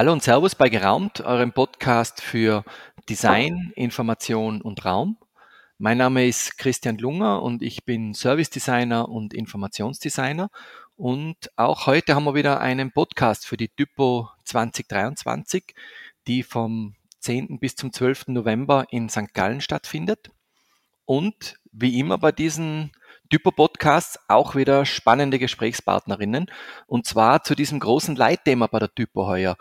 Hallo und Servus bei Geraumt, eurem Podcast für Design, Information und Raum. Mein Name ist Christian Lunger und ich bin Service Designer und Informationsdesigner. Und auch heute haben wir wieder einen Podcast für die Typo 2023, die vom 10. bis zum 12. November in St. Gallen stattfindet. Und wie immer bei diesen Typo-Podcasts auch wieder spannende Gesprächspartnerinnen. Und zwar zu diesem großen Leitthema bei der Typo heuer,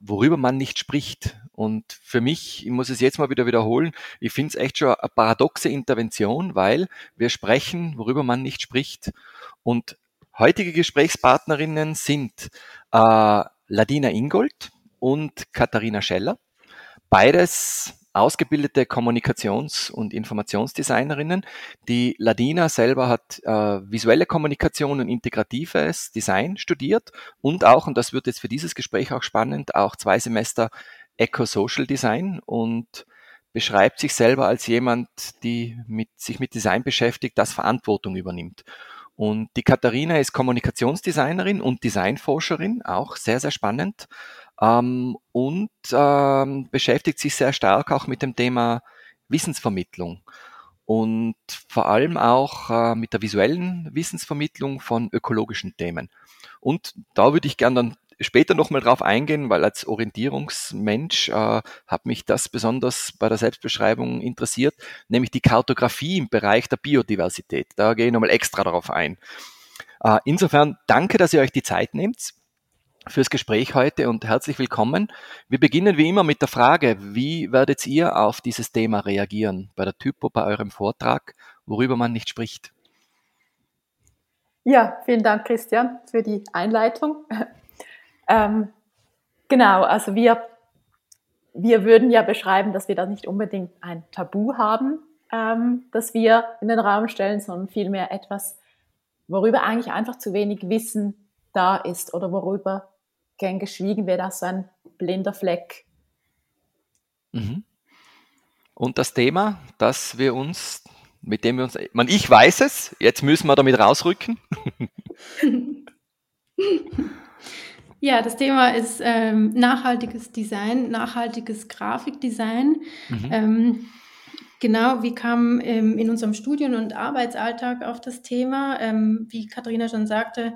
worüber man nicht spricht. Und für mich, ich muss es jetzt mal wieder wiederholen, ich finde es echt schon eine paradoxe Intervention, weil wir sprechen, worüber man nicht spricht. Und heutige Gesprächspartnerinnen sind äh, Ladina Ingold und Katharina Scheller. Beides ausgebildete Kommunikations- und Informationsdesignerinnen. Die Ladina selber hat äh, visuelle Kommunikation und integratives Design studiert und auch, und das wird jetzt für dieses Gespräch auch spannend, auch zwei Semester Eco-Social Design und beschreibt sich selber als jemand, die mit, sich mit Design beschäftigt, das Verantwortung übernimmt. Und die Katharina ist Kommunikationsdesignerin und Designforscherin, auch sehr, sehr spannend ähm, und ähm, beschäftigt sich sehr stark auch mit dem Thema Wissensvermittlung und vor allem auch äh, mit der visuellen Wissensvermittlung von ökologischen Themen. Und da würde ich gerne dann später nochmal drauf eingehen, weil als Orientierungsmensch äh, hat mich das besonders bei der Selbstbeschreibung interessiert, nämlich die Kartografie im Bereich der Biodiversität. Da gehe ich nochmal extra darauf ein. Äh, insofern danke, dass ihr euch die Zeit nehmt fürs Gespräch heute und herzlich willkommen. Wir beginnen wie immer mit der Frage, wie werdet ihr auf dieses Thema reagieren bei der Typo, bei eurem Vortrag, worüber man nicht spricht? Ja, vielen Dank, Christian, für die Einleitung. ähm, genau, also wir, wir würden ja beschreiben, dass wir da nicht unbedingt ein Tabu haben, ähm, das wir in den Raum stellen, sondern vielmehr etwas, worüber eigentlich einfach zu wenig Wissen da ist oder worüber gern geschwiegen wird als ein blinder Fleck. Mhm. Und das Thema, das wir uns, mit dem wir uns, man, ich weiß es, jetzt müssen wir damit rausrücken. Ja, das Thema ist ähm, nachhaltiges Design, nachhaltiges Grafikdesign. Mhm. Ähm, genau, wie kam ähm, in unserem Studien- und Arbeitsalltag auf das Thema? Ähm, wie Katharina schon sagte,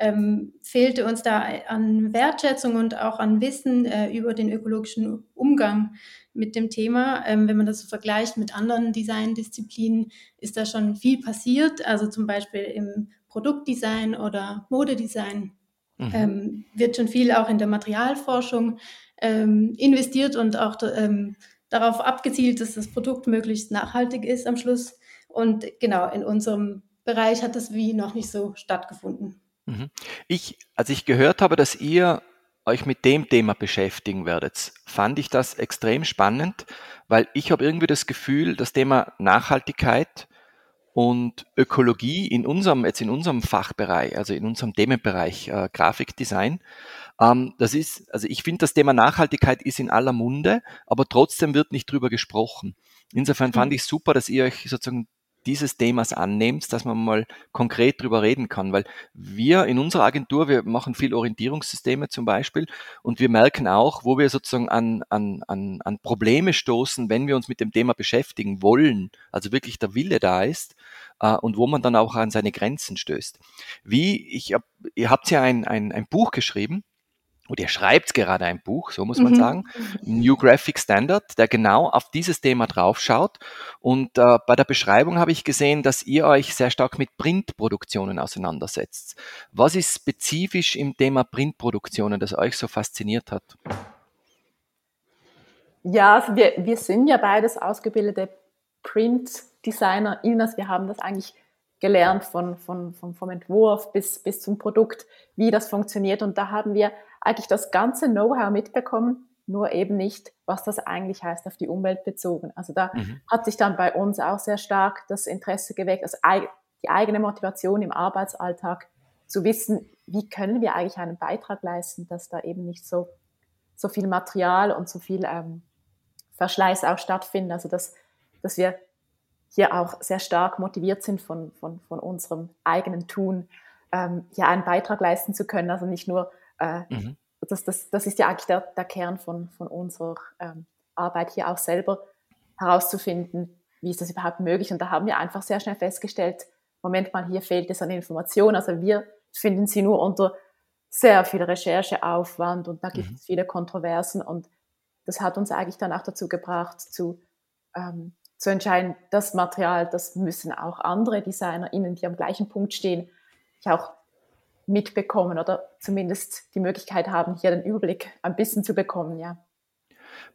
ähm, fehlte uns da an Wertschätzung und auch an Wissen äh, über den ökologischen Umgang mit dem Thema. Ähm, wenn man das so vergleicht mit anderen Designdisziplinen, ist da schon viel passiert. Also zum Beispiel im Produktdesign oder Modedesign mhm. ähm, wird schon viel auch in der Materialforschung ähm, investiert und auch ähm, darauf abgezielt, dass das Produkt möglichst nachhaltig ist am Schluss. Und genau, in unserem Bereich hat das wie noch nicht so stattgefunden. Mhm. Ich, als ich gehört habe, dass ihr euch mit dem Thema beschäftigen werdet, fand ich das extrem spannend, weil ich habe irgendwie das Gefühl, das Thema Nachhaltigkeit und Ökologie in unserem, jetzt in unserem Fachbereich, also in unserem Themenbereich äh, Grafikdesign, ähm, das ist, also ich finde, das Thema Nachhaltigkeit ist in aller Munde, aber trotzdem wird nicht drüber gesprochen. Insofern fand mhm. ich super, dass ihr euch sozusagen dieses Themas annehmst, dass man mal konkret drüber reden kann. Weil wir in unserer Agentur, wir machen viel Orientierungssysteme zum Beispiel und wir merken auch, wo wir sozusagen an, an, an, an Probleme stoßen, wenn wir uns mit dem Thema beschäftigen wollen, also wirklich der Wille da ist äh, und wo man dann auch an seine Grenzen stößt. Wie, ich hab, ihr habt ja ein, ein, ein Buch geschrieben, und ihr schreibt gerade ein Buch, so muss man mhm. sagen, New Graphic Standard, der genau auf dieses Thema draufschaut. Und äh, bei der Beschreibung habe ich gesehen, dass ihr euch sehr stark mit Printproduktionen auseinandersetzt. Was ist spezifisch im Thema Printproduktionen, das euch so fasziniert hat? Ja, also wir, wir sind ja beides ausgebildete Print-Designer. Inas, wir haben das eigentlich gelernt von, von, von, vom Entwurf bis, bis zum Produkt, wie das funktioniert. Und da haben wir eigentlich das ganze Know-how mitbekommen, nur eben nicht, was das eigentlich heißt auf die Umwelt bezogen. Also da mhm. hat sich dann bei uns auch sehr stark das Interesse geweckt, also die eigene Motivation im Arbeitsalltag zu wissen, wie können wir eigentlich einen Beitrag leisten, dass da eben nicht so, so viel Material und so viel ähm, Verschleiß auch stattfindet. Also dass, dass wir hier auch sehr stark motiviert sind von, von, von unserem eigenen Tun, ähm, hier einen Beitrag leisten zu können. Also nicht nur äh, mhm. das, das, das ist ja eigentlich der, der Kern von, von unserer ähm, Arbeit hier auch selber herauszufinden, wie ist das überhaupt möglich. Und da haben wir einfach sehr schnell festgestellt, Moment mal, hier fehlt es an Informationen. Also wir finden sie nur unter sehr viel Rechercheaufwand und da gibt mhm. es viele Kontroversen und das hat uns eigentlich dann auch dazu gebracht, zu, ähm, zu entscheiden, das Material, das müssen auch andere DesignerInnen, die am gleichen Punkt stehen, auch mitbekommen oder zumindest die Möglichkeit haben, hier den Überblick ein bisschen zu bekommen, ja.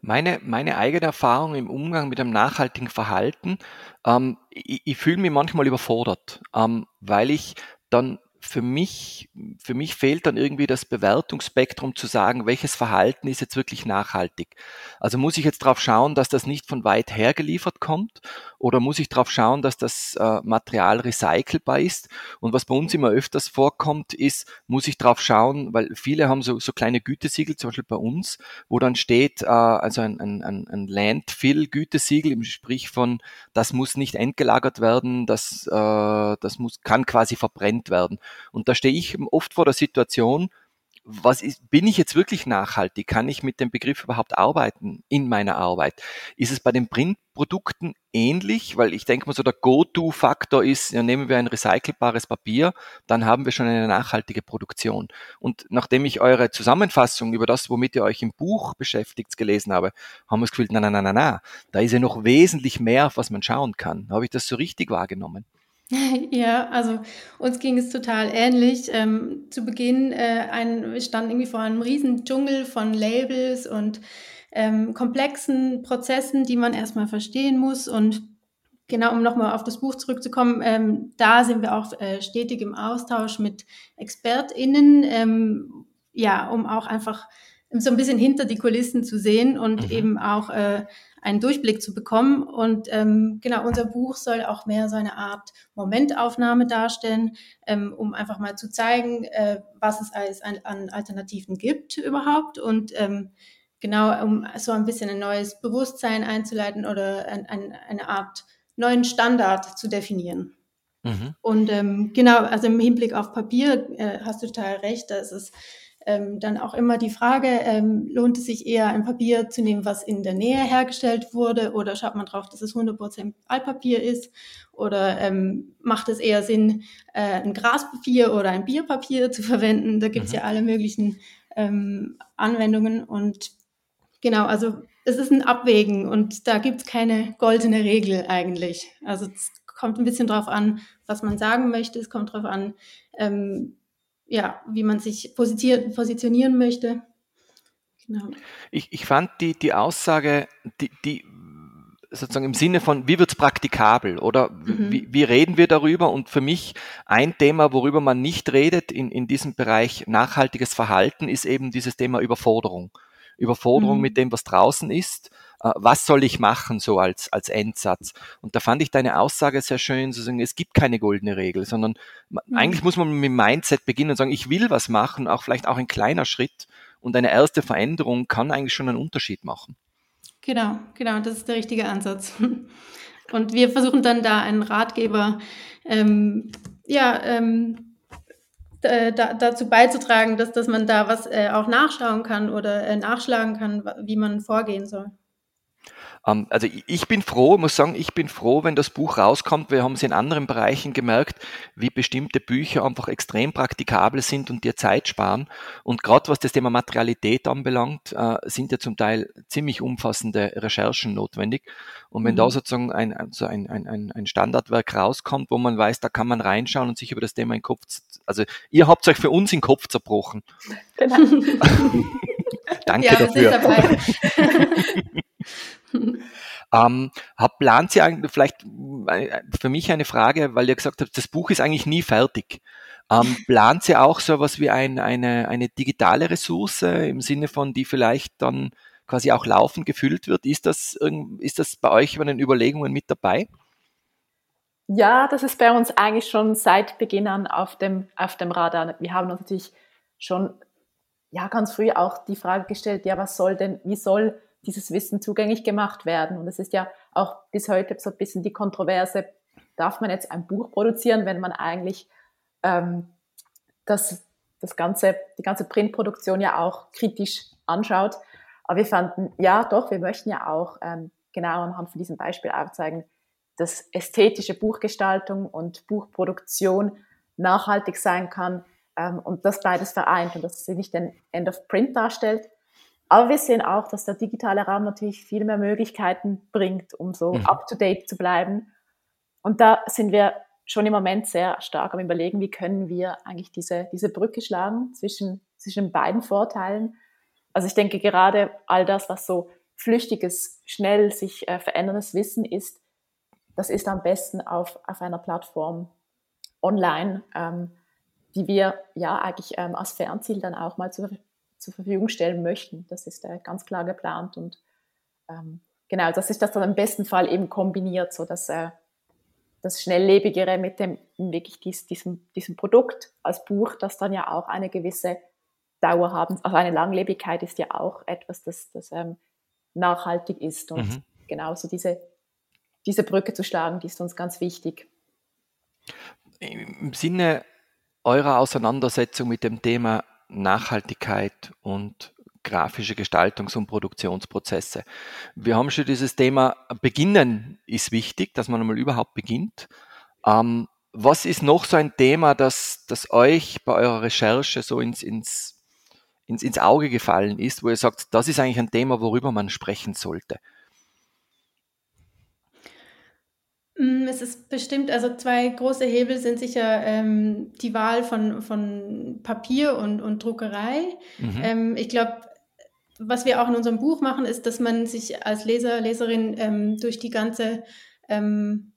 Meine, meine eigene Erfahrung im Umgang mit einem nachhaltigen Verhalten, ähm, ich, ich fühle mich manchmal überfordert, ähm, weil ich dann für mich, für mich fehlt dann irgendwie das Bewertungsspektrum zu sagen, welches Verhalten ist jetzt wirklich nachhaltig. Also muss ich jetzt darauf schauen, dass das nicht von weit her geliefert kommt oder muss ich darauf schauen, dass das äh, Material recycelbar ist? Und was bei uns immer öfters vorkommt, ist, muss ich darauf schauen, weil viele haben so, so kleine Gütesiegel, zum Beispiel bei uns, wo dann steht, äh, also ein, ein, ein Landfill-Gütesiegel, im Sprich von, das muss nicht entgelagert werden, das, äh, das muss, kann quasi verbrennt werden. Und da stehe ich oft vor der Situation, was ist, bin ich jetzt wirklich nachhaltig? Kann ich mit dem Begriff überhaupt arbeiten in meiner Arbeit? Ist es bei den Printprodukten ähnlich? Weil ich denke mal so, der Go-To-Faktor ist, ja, nehmen wir ein recycelbares Papier, dann haben wir schon eine nachhaltige Produktion. Und nachdem ich eure Zusammenfassung über das, womit ihr euch im Buch beschäftigt, gelesen habe, haben wir das Gefühl, na, na, na, na, na, da ist ja noch wesentlich mehr, auf was man schauen kann. Habe ich das so richtig wahrgenommen? Ja, also uns ging es total ähnlich. Ähm, zu Beginn äh, ein, wir standen irgendwie vor einem riesen Dschungel von Labels und ähm, komplexen Prozessen, die man erstmal verstehen muss. Und genau, um nochmal auf das Buch zurückzukommen, ähm, da sind wir auch äh, stetig im Austausch mit ExpertInnen, ähm, ja, um auch einfach so ein bisschen hinter die Kulissen zu sehen und mhm. eben auch äh, einen Durchblick zu bekommen. Und ähm, genau, unser Buch soll auch mehr so eine Art Momentaufnahme darstellen, ähm, um einfach mal zu zeigen, äh, was es alles an, an, Alternativen gibt überhaupt und ähm, genau, um so ein bisschen ein neues Bewusstsein einzuleiten oder ein, ein, eine Art neuen Standard zu definieren. Mhm. Und ähm, genau, also im Hinblick auf Papier äh, hast du total recht, da ist es ähm, dann auch immer die Frage, ähm, lohnt es sich eher ein Papier zu nehmen, was in der Nähe hergestellt wurde oder schaut man drauf, dass es 100% Altpapier ist oder ähm, macht es eher Sinn, äh, ein Graspapier oder ein Bierpapier zu verwenden? Da gibt es mhm. ja alle möglichen ähm, Anwendungen und genau, also es ist ein Abwägen und da gibt es keine goldene Regel eigentlich. Also es kommt ein bisschen drauf an, was man sagen möchte, es kommt drauf an, ähm, ja, wie man sich positionieren möchte. Genau. Ich, ich fand die, die Aussage, die, die sozusagen im Sinne von, wie wird es praktikabel oder mhm. wie, wie, reden wir darüber? Und für mich ein Thema, worüber man nicht redet in, in diesem Bereich nachhaltiges Verhalten, ist eben dieses Thema Überforderung. Überforderung mhm. mit dem, was draußen ist was soll ich machen, so als, als Endsatz. Und da fand ich deine Aussage sehr schön, zu sagen, es gibt keine goldene Regel, sondern mhm. eigentlich muss man mit dem Mindset beginnen und sagen, ich will was machen, auch vielleicht auch ein kleiner Schritt und eine erste Veränderung kann eigentlich schon einen Unterschied machen. Genau, genau, das ist der richtige Ansatz. Und wir versuchen dann da einen Ratgeber, ähm, ja, ähm, da, dazu beizutragen, dass, dass man da was äh, auch nachschauen kann oder äh, nachschlagen kann, wie man vorgehen soll. Ähm, also ich bin froh, muss sagen, ich bin froh, wenn das Buch rauskommt. Wir haben es in anderen Bereichen gemerkt, wie bestimmte Bücher einfach extrem praktikabel sind und dir Zeit sparen. Und gerade was das Thema Materialität anbelangt, äh, sind ja zum Teil ziemlich umfassende Recherchen notwendig. Und wenn mhm. da sozusagen ein, also ein, ein, ein Standardwerk rauskommt, wo man weiß, da kann man reinschauen und sich über das Thema in den Kopf, also ihr habt euch für uns in den Kopf zerbrochen. Genau. Danke ja, dafür. ähm, hab, plant Sie eigentlich vielleicht äh, für mich eine Frage, weil ihr gesagt habt, das Buch ist eigentlich nie fertig. Ähm, plant Sie auch so etwas wie ein, eine, eine digitale Ressource im Sinne von, die vielleicht dann quasi auch laufend gefüllt wird? Ist das, ist das bei euch bei den Überlegungen mit dabei? Ja, das ist bei uns eigentlich schon seit Beginn an auf dem, auf dem Radar. Wir haben uns natürlich schon ja, ganz früh auch die Frage gestellt, ja, was soll denn, wie soll dieses Wissen zugänglich gemacht werden. Und es ist ja auch bis heute so ein bisschen die Kontroverse, darf man jetzt ein Buch produzieren, wenn man eigentlich ähm, das das ganze, die ganze Printproduktion ja auch kritisch anschaut. Aber wir fanden, ja doch, wir möchten ja auch ähm, genau anhand von diesem Beispiel aufzeigen, dass ästhetische Buchgestaltung und Buchproduktion nachhaltig sein kann ähm, und das beides vereint und dass sie nicht den End of Print darstellt. Aber wir sehen auch, dass der digitale Raum natürlich viel mehr Möglichkeiten bringt, um so mhm. up-to-date zu bleiben. Und da sind wir schon im Moment sehr stark am Überlegen, wie können wir eigentlich diese, diese Brücke schlagen zwischen, zwischen beiden Vorteilen. Also ich denke gerade all das, was so flüchtiges, schnell sich äh, veränderndes Wissen ist, das ist am besten auf, auf einer Plattform online, ähm, die wir ja eigentlich ähm, als Fernziel dann auch mal zur, zur Verfügung stellen möchten. Das ist äh, ganz klar geplant und ähm, genau, das ist das dann im besten Fall eben kombiniert, so dass äh, das Schnelllebigere mit dem wirklich dies, diesem, diesem Produkt als Buch, das dann ja auch eine gewisse Dauer haben. Also eine Langlebigkeit ist ja auch etwas, das, das ähm, nachhaltig ist. Und mhm. genauso diese diese Brücke zu schlagen, die ist uns ganz wichtig. Im Sinne eurer Auseinandersetzung mit dem Thema Nachhaltigkeit und grafische Gestaltungs- und Produktionsprozesse. Wir haben schon dieses Thema Beginnen ist wichtig, dass man einmal überhaupt beginnt. Ähm, was ist noch so ein Thema, das, das euch bei eurer Recherche so ins, ins, ins, ins Auge gefallen ist, wo ihr sagt, das ist eigentlich ein Thema, worüber man sprechen sollte? Es ist bestimmt, also zwei große Hebel sind sicher ähm, die Wahl von, von Papier und, und Druckerei. Mhm. Ähm, ich glaube, was wir auch in unserem Buch machen, ist, dass man sich als Leser, Leserin ähm, durch die ganze ähm,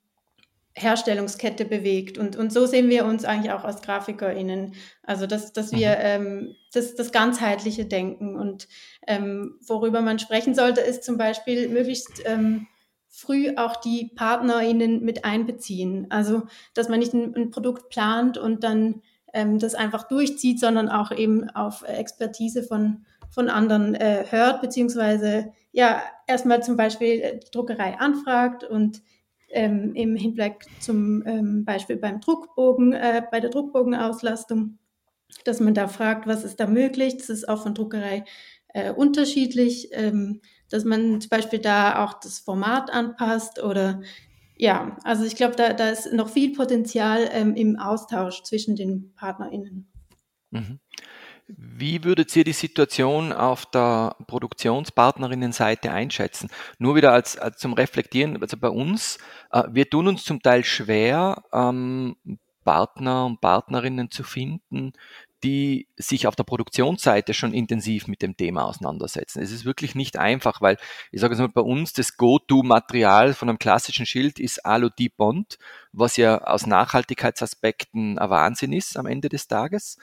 Herstellungskette bewegt. Und, und so sehen wir uns eigentlich auch als GrafikerInnen. Also, dass, dass wir mhm. ähm, das, das ganzheitliche Denken und ähm, worüber man sprechen sollte, ist zum Beispiel möglichst ähm, früh auch die PartnerInnen mit einbeziehen. Also, dass man nicht ein, ein Produkt plant und dann ähm, das einfach durchzieht, sondern auch eben auf Expertise von, von anderen äh, hört, beziehungsweise ja, erstmal zum Beispiel die Druckerei anfragt und ähm, im Hinblick zum ähm, Beispiel beim Druckbogen, äh, bei der Druckbogenauslastung, dass man da fragt, was ist da möglich. Das ist auch von Druckerei äh, unterschiedlich. Ähm, dass man zum Beispiel da auch das Format anpasst oder ja, also ich glaube, da, da ist noch viel Potenzial ähm, im Austausch zwischen den PartnerInnen. Mhm. Wie würdet ihr die Situation auf der Produktionspartnerinnenseite einschätzen? Nur wieder als, als zum Reflektieren, also bei uns, äh, wir tun uns zum Teil schwer, ähm, Partner und Partnerinnen zu finden, die sich auf der Produktionsseite schon intensiv mit dem Thema auseinandersetzen. Es ist wirklich nicht einfach, weil ich sage es mal, bei uns das Go-To-Material von einem klassischen Schild ist Alu Deep Bond, was ja aus Nachhaltigkeitsaspekten ein Wahnsinn ist am Ende des Tages.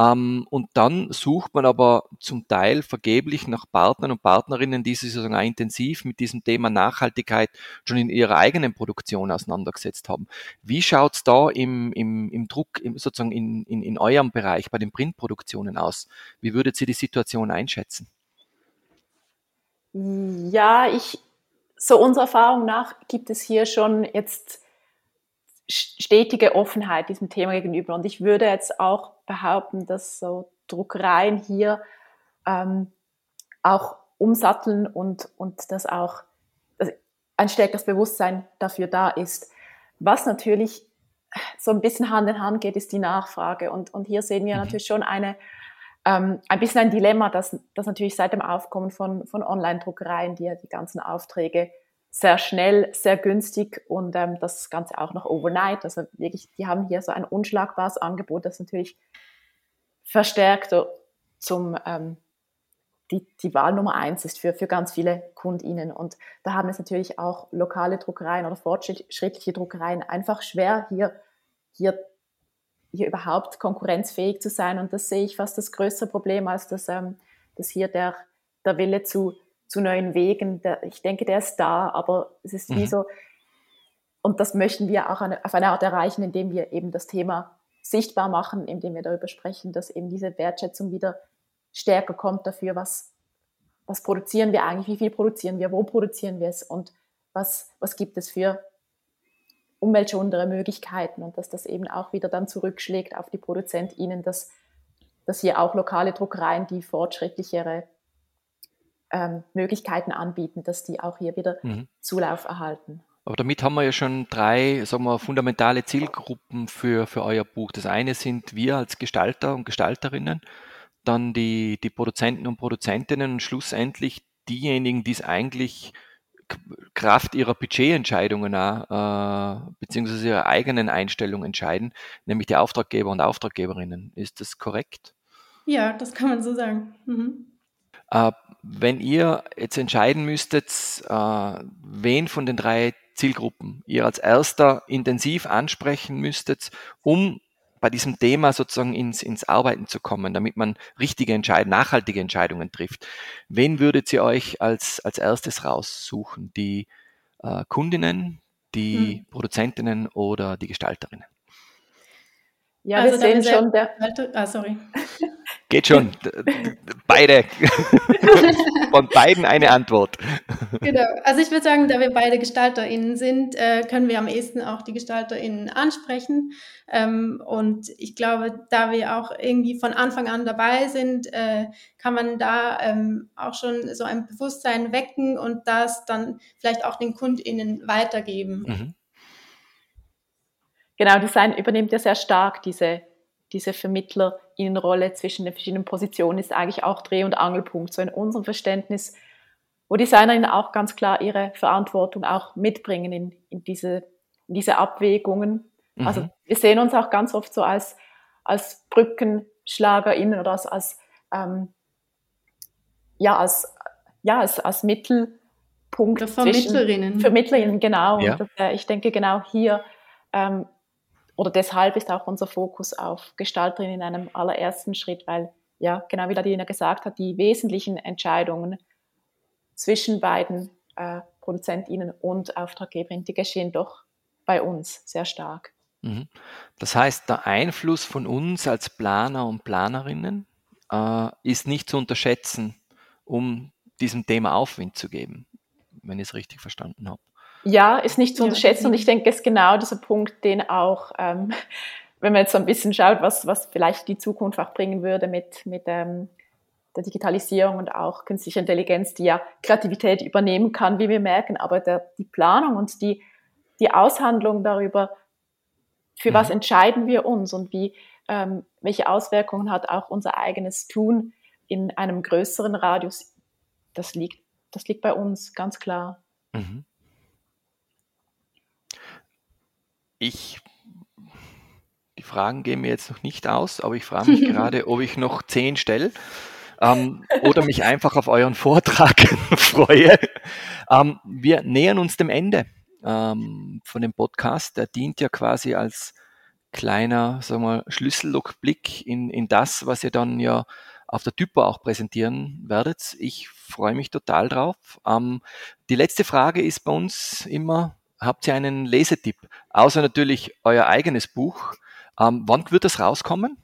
Ähm, und dann sucht man aber zum Teil vergeblich nach Partnern und Partnerinnen, die sich sozusagen intensiv mit diesem Thema Nachhaltigkeit schon in ihrer eigenen Produktion auseinandergesetzt haben. Wie schaut es da im, im, im Druck, im, sozusagen in, in, in eurem Bereich bei den Printproduktionen aus? Wie würdet ihr die Situation einschätzen? Ja, ich, so unserer Erfahrung nach gibt es hier schon jetzt stetige Offenheit diesem Thema gegenüber. Und ich würde jetzt auch behaupten, dass so Druckereien hier ähm, auch umsatteln und, und dass auch ein stärkeres Bewusstsein dafür da ist. Was natürlich so ein bisschen Hand in Hand geht, ist die Nachfrage. Und, und hier sehen wir mhm. natürlich schon eine, ähm, ein bisschen ein Dilemma, dass, dass natürlich seit dem Aufkommen von, von Online-Druckereien, die ja die ganzen Aufträge sehr schnell, sehr günstig und ähm, das Ganze auch noch overnight. Also wirklich, die haben hier so ein unschlagbares Angebot, das natürlich verstärkt zum ähm, die, die Wahl Nummer eins ist für, für ganz viele KundInnen. Und da haben es natürlich auch lokale Druckereien oder fortschrittliche Druckereien einfach schwer, hier, hier, hier überhaupt konkurrenzfähig zu sein. Und das sehe ich fast das größere Problem, als dass, ähm, dass hier der, der Wille zu zu neuen Wegen. Der, ich denke, der ist da, aber es ist wie mhm. so, und das möchten wir auch eine, auf eine Art erreichen, indem wir eben das Thema sichtbar machen, indem wir darüber sprechen, dass eben diese Wertschätzung wieder stärker kommt dafür, was, was produzieren wir eigentlich, wie viel produzieren wir, wo produzieren wir es und was, was gibt es für umweltschonendere Möglichkeiten und dass das eben auch wieder dann zurückschlägt auf die ProduzentInnen, dass dass hier auch lokale Druckereien, die fortschrittlichere ähm, Möglichkeiten anbieten, dass die auch hier wieder mhm. Zulauf erhalten. Aber damit haben wir ja schon drei, sagen wir, fundamentale Zielgruppen für, für euer Buch. Das eine sind wir als Gestalter und Gestalterinnen, dann die, die Produzenten und Produzentinnen und schlussendlich diejenigen, die es eigentlich Kraft ihrer Budgetentscheidungen auch, äh, beziehungsweise ihrer eigenen Einstellung entscheiden, nämlich die Auftraggeber und Auftraggeberinnen. Ist das korrekt? Ja, das kann man so sagen. Mhm. Äh, wenn ihr jetzt entscheiden müsstet, äh, wen von den drei Zielgruppen ihr als erster intensiv ansprechen müsstet, um bei diesem Thema sozusagen ins, ins Arbeiten zu kommen, damit man richtige Entscheidungen, nachhaltige Entscheidungen trifft. Wen würdet ihr euch als, als erstes raussuchen? Die äh, Kundinnen, die hm. Produzentinnen oder die Gestalterinnen? Ja, also wir sehen schon der. Ah, sorry. Geht schon. Beide. Von beiden eine Antwort. Genau. Also ich würde sagen, da wir beide GestalterInnen sind, äh, können wir am ehesten auch die GestalterInnen ansprechen. Ähm, und ich glaube, da wir auch irgendwie von Anfang an dabei sind, äh, kann man da ähm, auch schon so ein Bewusstsein wecken und das dann vielleicht auch den KundInnen weitergeben. Mhm. Genau, Design übernimmt ja sehr stark diese, diese Vermittlerinnenrolle zwischen den verschiedenen Positionen, ist eigentlich auch Dreh- und Angelpunkt. So in unserem Verständnis, wo Designerinnen auch ganz klar ihre Verantwortung auch mitbringen in, in, diese, in diese Abwägungen. Mhm. Also wir sehen uns auch ganz oft so als, als BrückenschlagerInnen oder als, als ähm, ja, als, ja, als, als Mittelpunkt. Vermittlerinnen. Vermittlerinnen, genau. Ja. Und das, äh, ich denke, genau hier ähm, oder deshalb ist auch unser Fokus auf Gestalterin in einem allerersten Schritt, weil, ja, genau wie Ladina gesagt hat, die wesentlichen Entscheidungen zwischen beiden äh, ProduzentInnen und Auftraggeberinnen, die geschehen doch bei uns sehr stark. Mhm. Das heißt, der Einfluss von uns als Planer und Planerinnen äh, ist nicht zu unterschätzen, um diesem Thema Aufwind zu geben, wenn ich es richtig verstanden habe. Ja, ist nicht zu unterschätzen und ich denke, es ist genau dieser Punkt, den auch, ähm, wenn man jetzt so ein bisschen schaut, was, was vielleicht die Zukunft auch bringen würde mit, mit ähm, der Digitalisierung und auch künstlicher Intelligenz, die ja Kreativität übernehmen kann, wie wir merken, aber der, die Planung und die, die Aushandlung darüber, für mhm. was entscheiden wir uns und wie, ähm, welche Auswirkungen hat auch unser eigenes Tun in einem größeren Radius, das liegt, das liegt bei uns ganz klar. Mhm. Ich, die Fragen gehen mir jetzt noch nicht aus, aber ich frage mich gerade, ob ich noch zehn stelle ähm, oder mich einfach auf euren Vortrag freue. Ähm, wir nähern uns dem Ende ähm, von dem Podcast. Der dient ja quasi als kleiner, sagen wir, Schlüssellockblick in, in das, was ihr dann ja auf der Typo auch präsentieren werdet. Ich freue mich total drauf. Ähm, die letzte Frage ist bei uns immer, habt ihr einen Lesetipp? Außer natürlich euer eigenes Buch. Ähm, wann wird das rauskommen?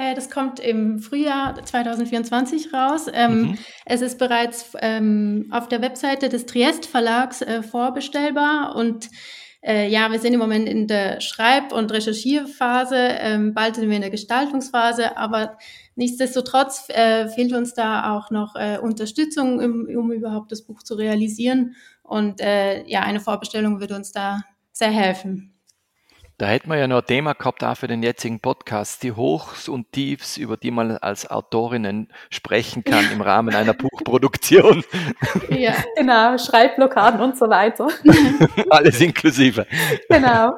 Äh, das kommt im Frühjahr 2024 raus. Ähm, mhm. Es ist bereits ähm, auf der Webseite des Triest Verlags äh, vorbestellbar und äh, ja, wir sind im Moment in der Schreib- und Recherchierphase, ähm, bald sind wir in der Gestaltungsphase, aber nichtsdestotrotz fehlt uns da auch noch Unterstützung, um, um, überhaupt das Buch zu realisieren. Und äh, ja, eine Vorbestellung würde uns da sehr helfen. Da hätten wir ja noch ein Thema gehabt auch für den jetzigen Podcast, die Hochs und Tiefs, über die man als Autorinnen sprechen kann im Rahmen einer Buchproduktion. Ja, genau, Schreibblockaden und so weiter. Alles inklusive. Genau.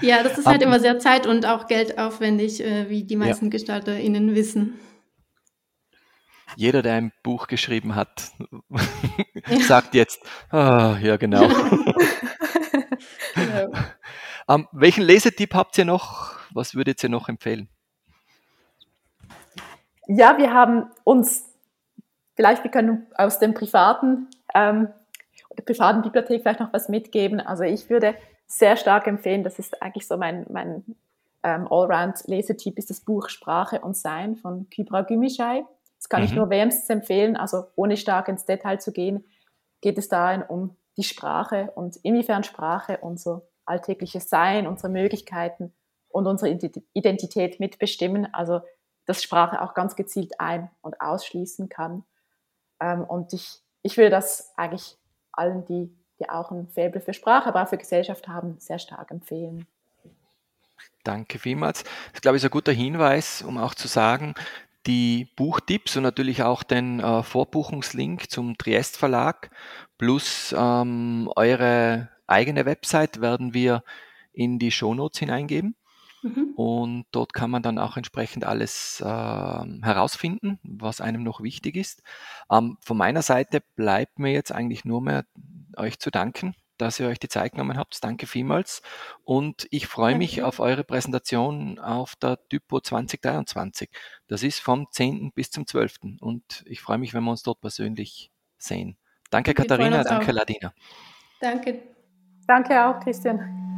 Ja, das ist halt immer sehr zeit- und auch geldaufwendig, äh, wie die meisten ja. GestalterInnen wissen. Jeder, der ein Buch geschrieben hat, sagt jetzt, oh, ja genau. genau. Ähm, welchen Lesetipp habt ihr noch? Was würdet ihr noch empfehlen? Ja, wir haben uns, vielleicht wir können aus dem privaten, ähm, der privaten Bibliothek vielleicht noch was mitgeben. Also ich würde sehr stark empfehlen, das ist eigentlich so mein, mein ähm, Allround-Lesetipp, ist das Buch Sprache und Sein von Kybra Gümüşay. Das kann mhm. ich nur wärmstens empfehlen, also ohne stark ins Detail zu gehen, geht es darin um die Sprache und inwiefern Sprache unser alltägliches Sein, unsere Möglichkeiten und unsere Identität mitbestimmen. Also dass Sprache auch ganz gezielt ein- und ausschließen kann. Ähm, und ich, ich will das eigentlich allen, die, die auch ein Faible für Sprache, aber auch für Gesellschaft haben, sehr stark empfehlen. Danke vielmals. Das ist, glaube ich, ein guter Hinweis, um auch zu sagen, die Buchtipps und natürlich auch den äh, Vorbuchungslink zum Triest Verlag plus ähm, eure eigene Website werden wir in die Shownotes hineingeben. Mhm. Und dort kann man dann auch entsprechend alles äh, herausfinden, was einem noch wichtig ist. Ähm, von meiner Seite bleibt mir jetzt eigentlich nur mehr euch zu danken, dass ihr euch die Zeit genommen habt. Danke vielmals. Und ich freue mich auf eure Präsentation auf der Typo 2023. Das ist vom 10. bis zum 12. Und ich freue mich, wenn wir uns dort persönlich sehen. Danke, Katharina. Danke, Ladina. Danke. Danke auch, Christian.